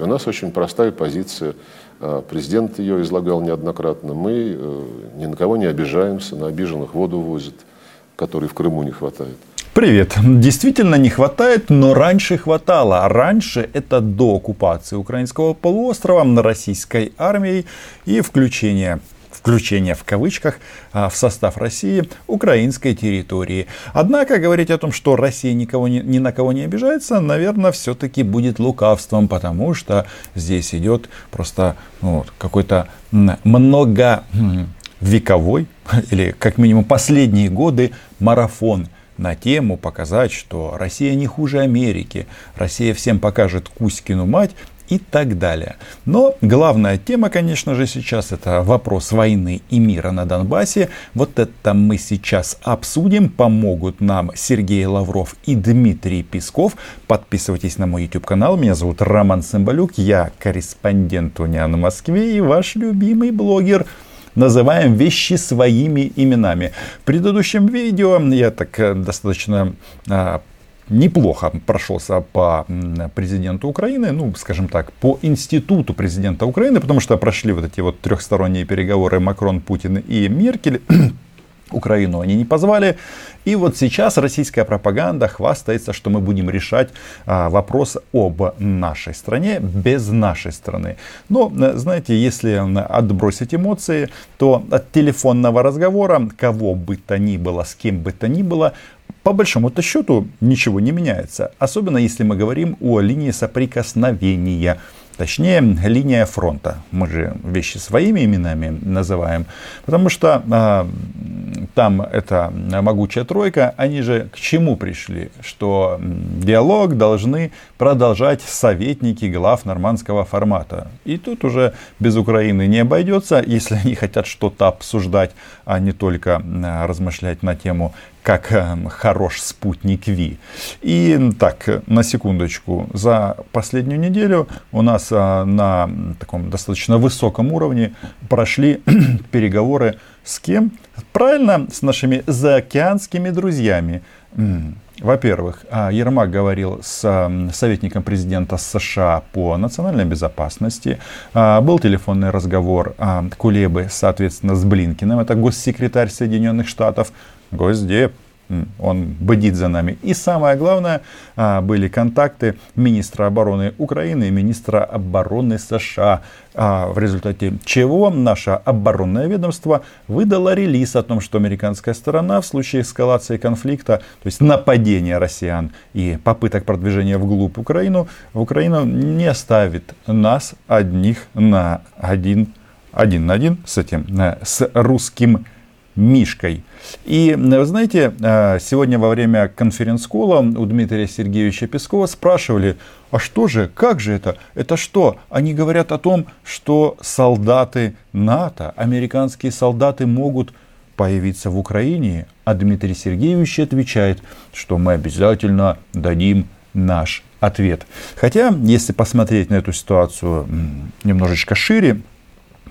У нас очень простая позиция. А, президент ее излагал неоднократно. Мы э, ни на кого не обижаемся, на обиженных воду возят, которой в Крыму не хватает. Привет. Действительно не хватает, но раньше хватало. А раньше это до оккупации украинского полуострова российской армией и включение включение в кавычках а, в состав России украинской территории. Однако говорить о том, что Россия никого не, ни на кого не обижается, наверное, все-таки будет лукавством, потому что здесь идет просто ну, какой-то многовековой или как минимум последние годы марафон на тему показать, что Россия не хуже Америки, Россия всем покажет Кузькину мать, и так далее. Но главная тема, конечно же, сейчас это вопрос войны и мира на Донбассе. Вот это мы сейчас обсудим. Помогут нам Сергей Лавров и Дмитрий Песков. Подписывайтесь на мой YouTube канал. Меня зовут Роман Сымбалюк. Я корреспондент Униан в Москве и ваш любимый блогер называем вещи своими именами. В предыдущем видео я так э, достаточно а, неплохо прошелся по президенту Украины, ну, скажем так, по институту президента Украины, потому что прошли вот эти вот трехсторонние переговоры Макрон, Путин и Меркель. Украину они не позвали. И вот сейчас российская пропаганда хвастается, что мы будем решать а, вопрос об нашей стране без нашей страны. Но, знаете, если отбросить эмоции, то от телефонного разговора, кого бы то ни было, с кем бы то ни было, по большому-то счету ничего не меняется. Особенно если мы говорим о линии соприкосновения. Точнее, линия фронта. Мы же вещи своими именами называем. Потому что а, там эта могучая тройка, они же к чему пришли? Что диалог должны продолжать советники глав нормандского формата. И тут уже без Украины не обойдется, если они хотят что-то обсуждать, а не только размышлять на тему как э, хорош спутник Ви. И так, на секундочку, за последнюю неделю у нас э, на таком достаточно высоком уровне прошли переговоры с кем? Правильно, с нашими заокеанскими друзьями. Во-первых, а, Ермак говорил с советником президента США по национальной безопасности. А, был телефонный разговор а, Кулебы, соответственно, с Блинкиным. Это госсекретарь Соединенных Штатов. Госдеп он бдит за нами. И самое главное, а, были контакты министра обороны Украины и министра обороны США, а, в результате чего наше оборонное ведомство выдало релиз о том, что американская сторона в случае эскалации конфликта, то есть нападения россиян и попыток продвижения вглубь Украину, в Украину не оставит нас одних на один, один на один с этим, э, с русским Мишкой. И, вы знаете, э, сегодня во время конференц-кола у Дмитрия Сергеевича Пескова спрашивали, а что же, как же это? Это что? Они говорят о том, что солдаты НАТО, американские солдаты могут появиться в Украине, а Дмитрий Сергеевич отвечает, что мы обязательно дадим наш ответ. Хотя, если посмотреть на эту ситуацию немножечко шире,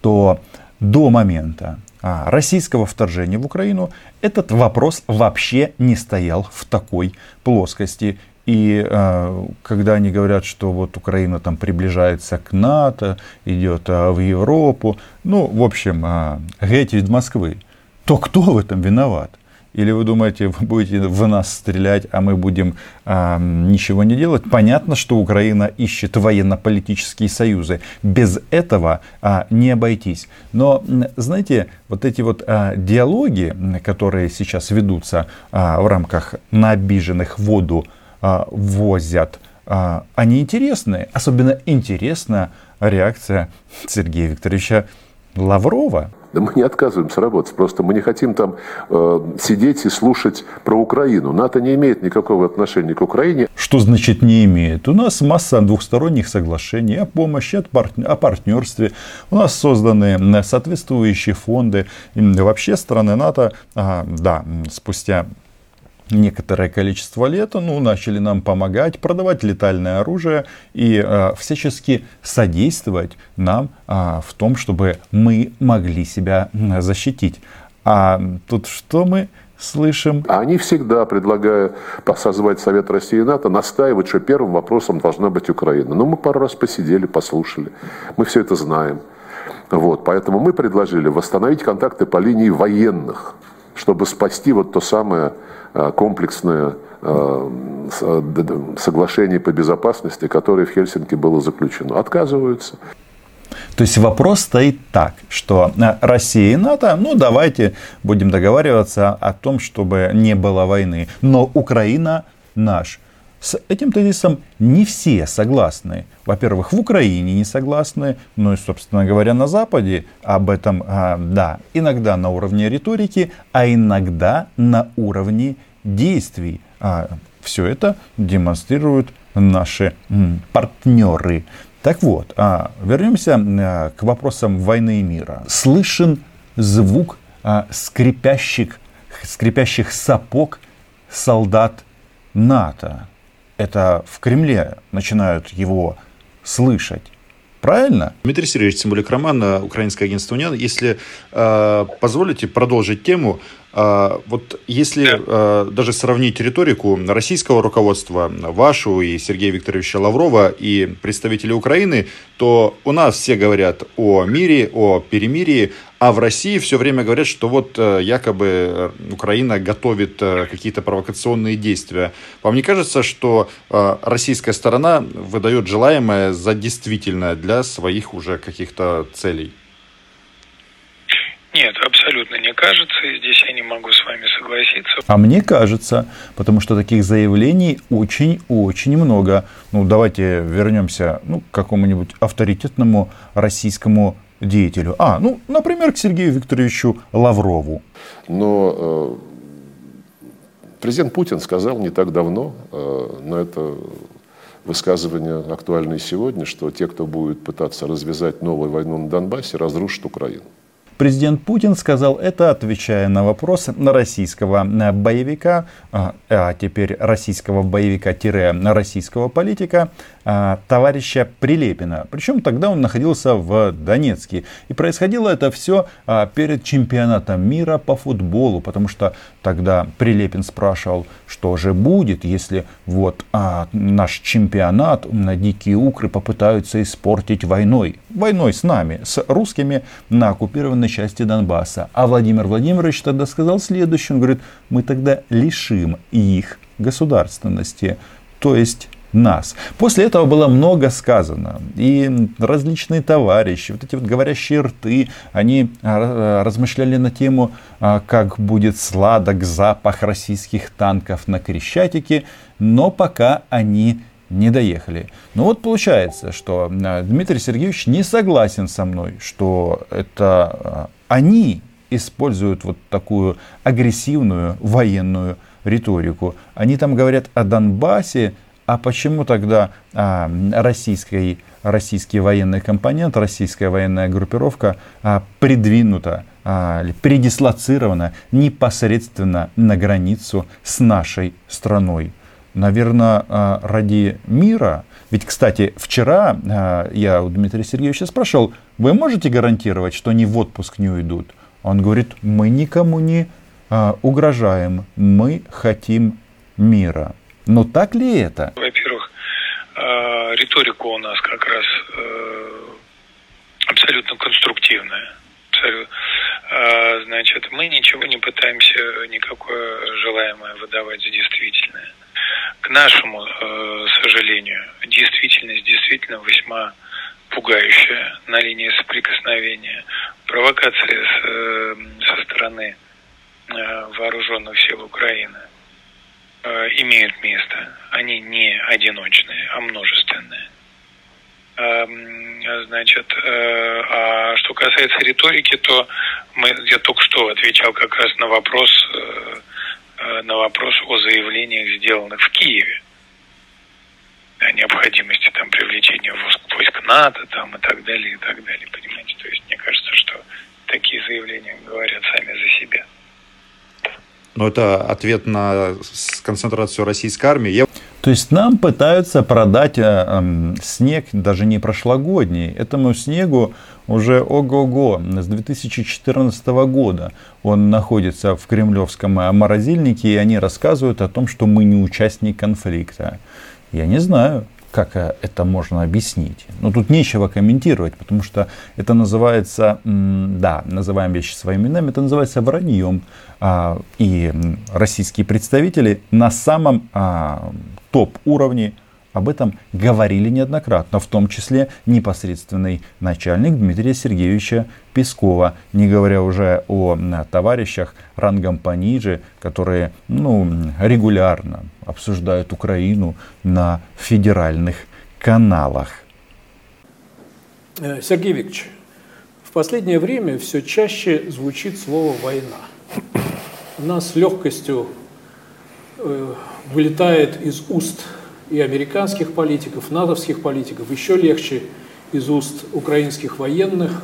то до момента, российского вторжения в Украину, этот вопрос вообще не стоял в такой плоскости. И э, когда они говорят, что вот Украина там приближается к НАТО, идет э, в Европу, ну, в общем, э, геть из Москвы, то кто в этом виноват? Или вы думаете, вы будете в нас стрелять, а мы будем а, ничего не делать? Понятно, что Украина ищет военно-политические союзы. Без этого а, не обойтись. Но, знаете, вот эти вот а, диалоги, которые сейчас ведутся а, в рамках на обиженных воду а, возят, а, они интересные. Особенно интересна реакция Сергея Викторовича Лаврова. Да мы не отказываемся работать, просто мы не хотим там э, сидеть и слушать про Украину. НАТО не имеет никакого отношения к Украине. Что значит не имеет? У нас масса двухсторонних соглашений о помощи, о партнерстве. У нас созданы соответствующие фонды. И вообще страны НАТО, а, да, спустя некоторое количество лет, ну, начали нам помогать, продавать летальное оружие и э, всячески содействовать нам э, в том, чтобы мы могли себя защитить. А тут что мы слышим. Они всегда, предлагая созвать Совет России и НАТО, настаивают, что первым вопросом должна быть Украина. Ну, мы пару раз посидели, послушали. Мы все это знаем. Вот, поэтому мы предложили восстановить контакты по линии военных, чтобы спасти вот то самое э, комплексное э, соглашение по безопасности, которое в Хельсинки было заключено. Отказываются. То есть вопрос стоит так, что Россия и НАТО, ну давайте будем договариваться о том, чтобы не было войны. Но Украина наш. С этим тезисом не все согласны. Во-первых, в Украине не согласны, ну и, собственно говоря, на Западе об этом, а, да, иногда на уровне риторики, а иногда на уровне действий. А все это демонстрируют наши партнеры. Так вот, а, вернемся к вопросам войны и мира. Слышен звук скрипящих, скрипящих сапог солдат НАТО. Это в Кремле начинают его слышать. Правильно? Дмитрий Сергеевич Цимбулик Роман, Украинское агентство УНИАН. Если э, позволите продолжить тему, вот если да. А, даже сравнить риторику российского руководства, вашу и Сергея Викторовича Лаврова и представителей Украины, то у нас все говорят о мире, о перемирии, а в России все время говорят, что вот э, якобы э, Украина готовит э, какие-то провокационные действия. Вам не кажется, что российская сторона выдает желаемое за действительное для своих уже каких-то целей? Нет, абсолютно не кажется, и здесь я не могу с вами согласиться. А мне кажется, потому что таких заявлений очень-очень много. Ну, давайте вернемся ну, к какому-нибудь авторитетному российскому деятелю. А, ну, например, к Сергею Викторовичу Лаврову. Но э, президент Путин сказал не так давно, э, но это высказывание актуальное сегодня, что те, кто будет пытаться развязать новую войну на Донбассе, разрушат Украину. Президент Путин сказал это, отвечая на вопрос на российского э, боевика, а, а теперь российского боевика-российского политика, товарища Прилепина. Причем тогда он находился в Донецке. И происходило это все перед чемпионатом мира по футболу, потому что тогда Прилепин спрашивал, что же будет, если вот а, наш чемпионат на дикие укры попытаются испортить войной. Войной с нами, с русскими на оккупированной части Донбасса. А Владимир Владимирович тогда сказал следующее, он говорит, мы тогда лишим их государственности, то есть нас. После этого было много сказано. И различные товарищи, вот эти вот говорящие рты, они а, размышляли на тему, а, как будет сладок запах российских танков на Крещатике, но пока они не доехали. Ну вот получается, что а, Дмитрий Сергеевич не согласен со мной, что это они используют вот такую агрессивную военную риторику. Они там говорят о Донбассе, а почему тогда а, российский, российский военный компонент, российская военная группировка а, придвинута, а, передислоцирована непосредственно на границу с нашей страной? Наверное, а, ради мира. Ведь, кстати, вчера а, я у Дмитрия Сергеевича спрашивал, вы можете гарантировать, что они в отпуск не уйдут? Он говорит, мы никому не а, угрожаем, мы хотим мира. Но так ли это? Во-первых, э, риторика у нас как раз э, абсолютно конструктивная. Э, значит, мы ничего не пытаемся никакое желаемое выдавать за действительное. К нашему сожалению, действительность действительно весьма пугающая на линии соприкосновения. Провокация с, со стороны вооруженных сил Украины имеют место. Они не одиночные, а множественные. Эм, значит, э, а что касается риторики, то мы, я только что отвечал как раз на вопрос, э, на вопрос о заявлениях, сделанных в Киеве о необходимости там привлечения войск НАТО там и так далее, и так далее, понимаете? То есть мне кажется, что такие заявления говорят сами за себя. Но это ответ на концентрацию российской армии. Я... То есть нам пытаются продать э, э, снег даже не прошлогодний. Этому снегу уже ого-го, с 2014 года он находится в кремлевском морозильнике, и они рассказывают о том, что мы не участник конфликта. Я не знаю, как э, это можно объяснить. Но тут нечего комментировать, потому что это называется, да, называем вещи своими именами, это называется враньем. А, и российские представители на самом а, топ-уровне об этом говорили неоднократно, в том числе непосредственный начальник Дмитрия Сергеевича Пескова, не говоря уже о товарищах рангом пониже, которые ну, регулярно обсуждают Украину на федеральных каналах. Э, Сергей Викторович, в последнее время все чаще звучит слово «война». У нас с легкостью э, вылетает из уст и американских политиков, натовских политиков, еще легче из уст украинских военных.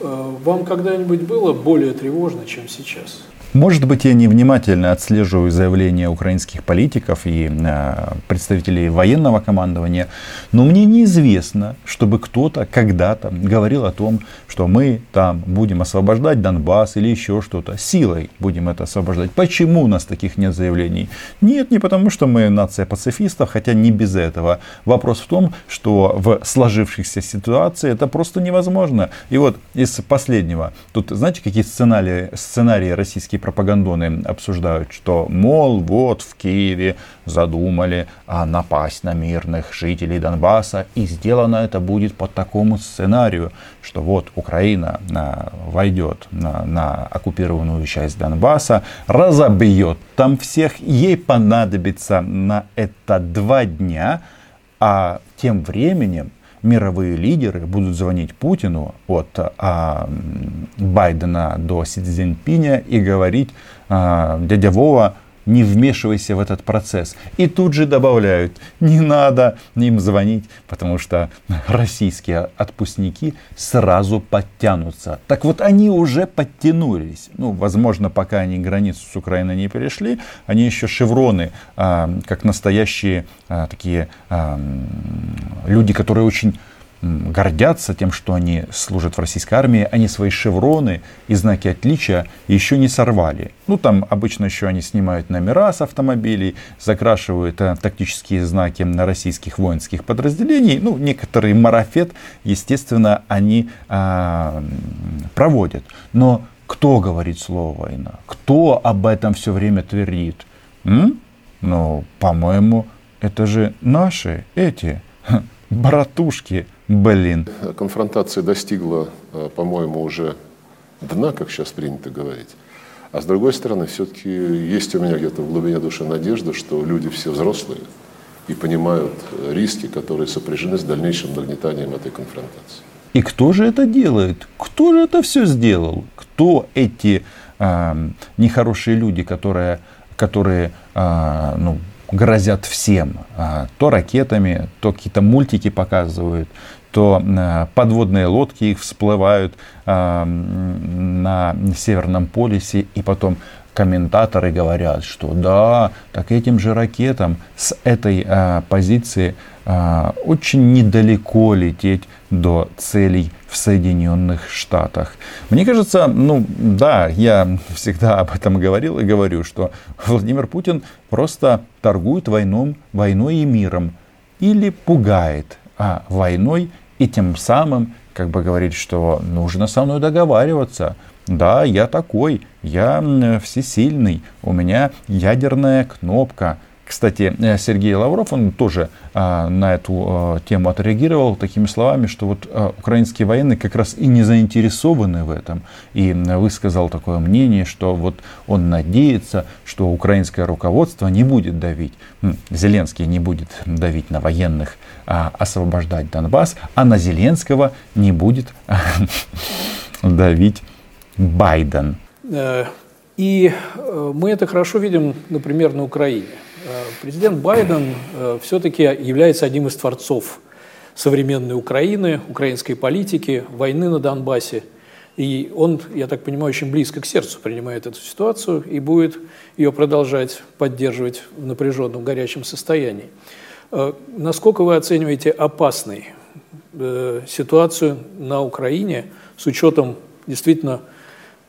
Э, вам когда-нибудь было более тревожно, чем сейчас? Может быть, я невнимательно отслеживаю заявления украинских политиков и э, представителей военного командования, но мне неизвестно, чтобы кто-то когда-то говорил о том, что мы там будем освобождать Донбасс или еще что-то. Силой будем это освобождать. Почему у нас таких нет заявлений? Нет, не потому, что мы нация пацифистов, хотя не без этого. Вопрос в том, что в сложившихся ситуации это просто невозможно. И вот из последнего. Тут знаете, какие сценарии, сценарии российские пропагандоны обсуждают, что, мол, вот в Киеве задумали напасть на мирных жителей Донбасса, и сделано это будет по такому сценарию, что вот Украина а, войдет на, на оккупированную часть Донбасса, разобьет там всех, ей понадобится на это два дня, а тем временем мировые лидеры будут звонить Путину от а, Байдена до Си Цзиньпиня и говорить, а, дядя Вова, не вмешивайся в этот процесс. И тут же добавляют, не надо им звонить, потому что российские отпускники сразу подтянутся. Так вот, они уже подтянулись. Ну, возможно, пока они границу с Украиной не перешли, они еще шевроны, а, как настоящие а, такие а, люди, которые очень гордятся тем, что они служат в российской армии, они свои шевроны и знаки отличия еще не сорвали. Ну, там обычно еще они снимают номера с автомобилей, закрашивают а, тактические знаки на российских воинских подразделений. Ну, некоторый марафет, естественно, они а, проводят. Но кто говорит слово война? Кто об этом все время твердит? М? Ну, по-моему, это же наши, эти, братушки, Блин. Конфронтация достигла, э, по-моему, уже дна, как сейчас принято говорить. А с другой стороны, все-таки есть у меня где-то в глубине души надежда, что люди все взрослые и понимают риски, которые сопряжены с дальнейшим нагнетанием этой конфронтации. И кто же это делает? Кто же это все сделал? Кто эти э, нехорошие люди, которые, которые э, ну, грозят всем. А, то ракетами, то какие-то мультики показывают, то а, подводные лодки их всплывают а, на Северном полюсе, и потом комментаторы говорят, что да, так этим же ракетам с этой позиции очень недалеко лететь до целей в Соединенных Штатах. Мне кажется, ну да, я всегда об этом говорил и говорю, что Владимир Путин просто торгует войном, войной и миром или пугает а войной и тем самым как бы говорит, что нужно со мной договариваться. Да, я такой, я всесильный, у меня ядерная кнопка, кстати, э, Сергей Лавров, он тоже а, на эту а, тему отреагировал такими словами, что вот украинские военные как раз и не заинтересованы в этом. И высказал такое мнение, что вот он надеется, что украинское руководство не будет давить, Зеленский не будет давить на военных, а освобождать Донбасс, а на Зеленского не будет давить Байден. Э, и э, мы это хорошо видим, например, на Украине. Э, президент Байден э, все-таки является одним из творцов современной Украины, украинской политики, войны на Донбассе. И он, я так понимаю, очень близко к сердцу принимает эту ситуацию и будет ее продолжать поддерживать в напряженном, горячем состоянии. Э, насколько вы оцениваете опасной ситуацию на Украине с учетом действительно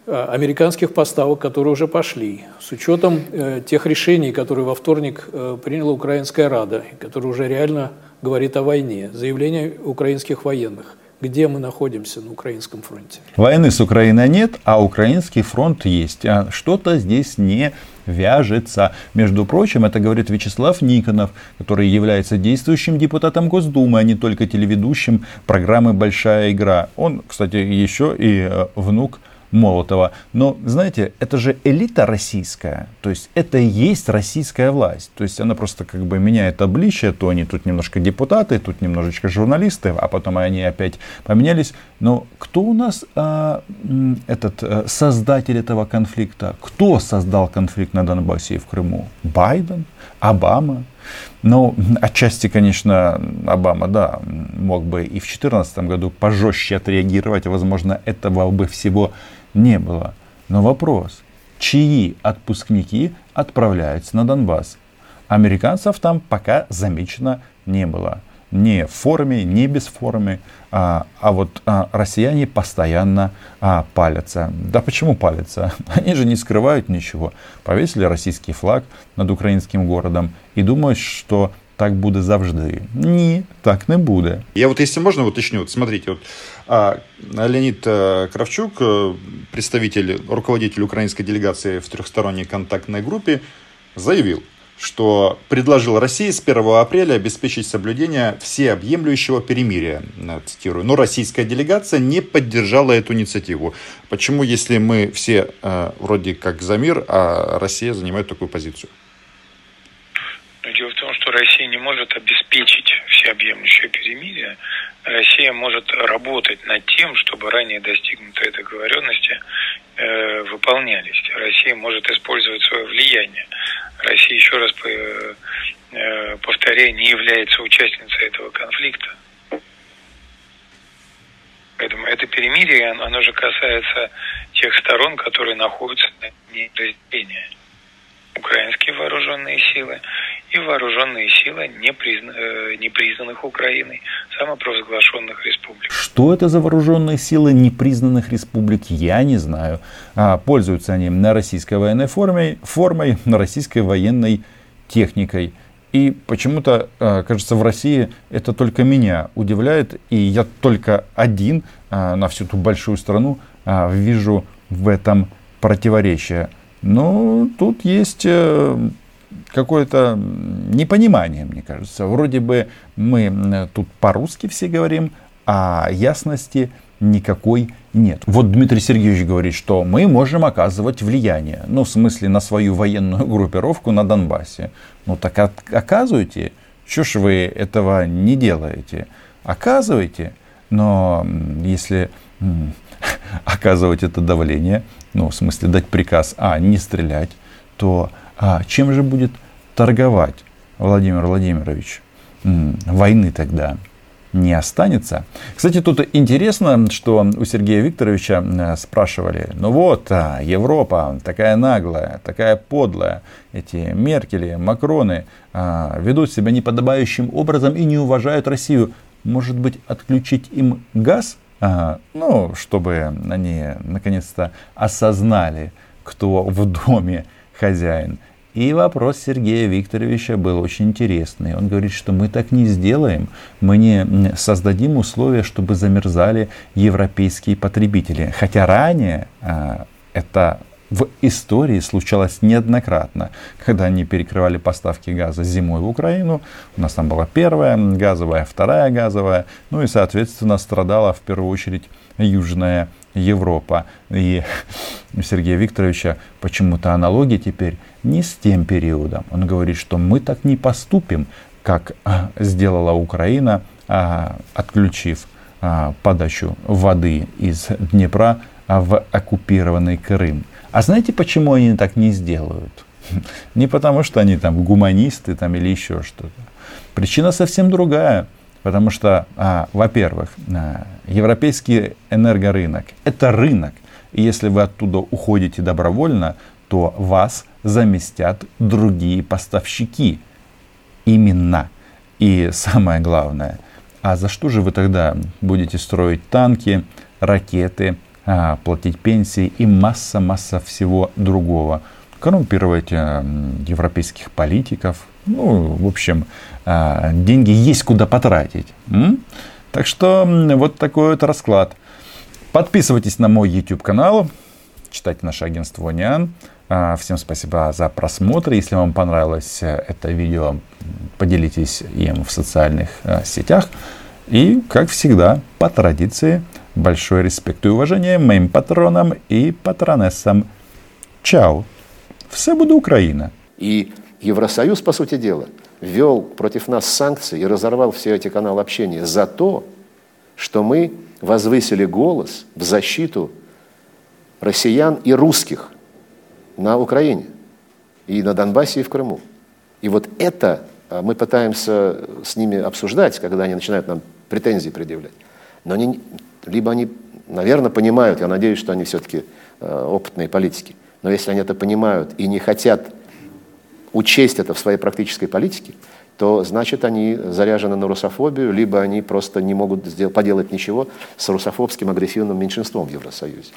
американских поставок, которые уже пошли, с учетом тех решений, которые во вторник приняла Украинская Рада, которая уже реально говорит о войне, заявление украинских военных где мы находимся на украинском фронте. Войны с Украиной нет, а украинский фронт есть. А что-то здесь не вяжется. Между прочим, это говорит Вячеслав Никонов, который является действующим депутатом Госдумы, а не только телеведущим программы «Большая игра». Он, кстати, еще и э, внук Молотова. Но, знаете, это же элита российская. То есть это и есть российская власть. То есть она просто как бы меняет обличие. То они тут немножко депутаты, тут немножечко журналисты, а потом они опять поменялись. Но кто у нас а, этот а, создатель этого конфликта? Кто создал конфликт на Донбассе и в Крыму? Байден? Обама? Ну, отчасти, конечно, Обама, да, мог бы и в 2014 году пожестче отреагировать. Возможно, этого бы всего не было. Но вопрос, чьи отпускники отправляются на Донбасс? Американцев там пока замечено не было. Ни в форме, ни без формы. А, а вот а, россияне постоянно а, палятся. Да почему палятся? Они же не скрывают ничего. Повесили российский флаг над украинским городом и думают, что так буде завжди. Ні, так не буде. Я вот, если можно, уточню. Вот смотрите, вот а, Леонид э, Кравчук, э, представитель, руководитель украинской делегации в трехсторонней контактной группе, заявил, что предложил России с 1 апреля обеспечить соблюдение всеобъемлющего перемирия, э, цитирую. Но российская делегация не поддержала эту инициативу. Почему, если мы все э, вроде как за мир, а Россия занимает такую позицию? Дело в том, что Россия не может обеспечить всеобъемлющее перемирие. Россия может работать над тем, чтобы ранее достигнутые договоренности э, выполнялись. Россия может использовать свое влияние. Россия, еще раз э, повторяю, не является участницей этого конфликта. Поэтому это перемирие, оно же касается тех сторон, которые находятся на линии разделения украинские вооруженные силы и вооруженные силы непризна... Э, непризнанных Украиной, самопровозглашенных республик. Что это за вооруженные силы непризнанных республик, я не знаю. А, пользуются они на российской военной форме, формой, на российской военной техникой. И почему-то, а, кажется, в России это только меня удивляет. И я только один а, на всю ту большую страну вижу в этом противоречие. Но тут есть э, какое-то непонимание, мне кажется. Вроде бы мы тут по-русски все говорим, а ясности никакой нет. Вот Дмитрий Сергеевич говорит, что мы можем оказывать влияние. Ну, в смысле, на свою военную группировку на Донбассе. Ну, так оказывайте. Чего ж вы этого не делаете? Оказывайте. Но если оказывать это давление, ну, в смысле дать приказ, а, не стрелять, то а, чем же будет торговать Владимир Владимирович? Войны тогда не останется. Кстати, тут интересно, что у Сергея Викторовича спрашивали, ну вот, а, Европа такая наглая, такая подлая, эти Меркели, Макроны а, ведут себя неподобающим образом и не уважают Россию. Может быть, отключить им газ? А, ну, чтобы они наконец-то осознали, кто в доме хозяин. И вопрос Сергея Викторовича был очень интересный. Он говорит, что мы так не сделаем, мы не создадим условия, чтобы замерзали европейские потребители. Хотя ранее а, это в истории случалось неоднократно, когда они перекрывали поставки газа зимой в Украину. У нас там была первая газовая, вторая газовая, ну и, соответственно, страдала в первую очередь Южная Европа. И Сергея Викторовича почему-то аналогия теперь не с тем периодом. Он говорит, что мы так не поступим, как а, сделала Украина, а, отключив а, подачу воды из Днепра в оккупированный Крым. А знаете, почему они так не сделают? Не потому, что они там гуманисты там, или еще что-то. Причина совсем другая. Потому что, а, во-первых, а, европейский энергорынок – это рынок. И если вы оттуда уходите добровольно, то вас заместят другие поставщики. Именно. И самое главное, а за что же вы тогда будете строить танки, ракеты, а, платить пенсии и масса-масса всего другого? Коррумпировать а, европейских политиков. Ну, в общем, а, деньги есть куда потратить. Так что вот такой вот расклад. Подписывайтесь на мой YouTube канал, читайте наше агентство Униан. А, всем спасибо за просмотр. Если вам понравилось э, это видео, поделитесь им в социальных э, сетях. И, как всегда, по традиции, большой респект и уважение моим патронам и патронессам. Чао! Все буде Украина! И Евросоюз, по сути дела, ввел против нас санкции и разорвал все эти каналы общения за то, что мы возвысили голос в защиту россиян и русских на Украине, и на Донбассе, и в Крыму. И вот это а, мы пытаемся с ними обсуждать, когда они начинают нам претензии предъявлять. Но они, либо они, наверное, понимают, я надеюсь, что они все-таки а, опытные политики, но если они это понимают и не хотят учесть это в своей практической политике, то значит они заряжены на русофобию, либо они просто не могут сделать, поделать ничего с русофобским агрессивным меньшинством в Евросоюзе.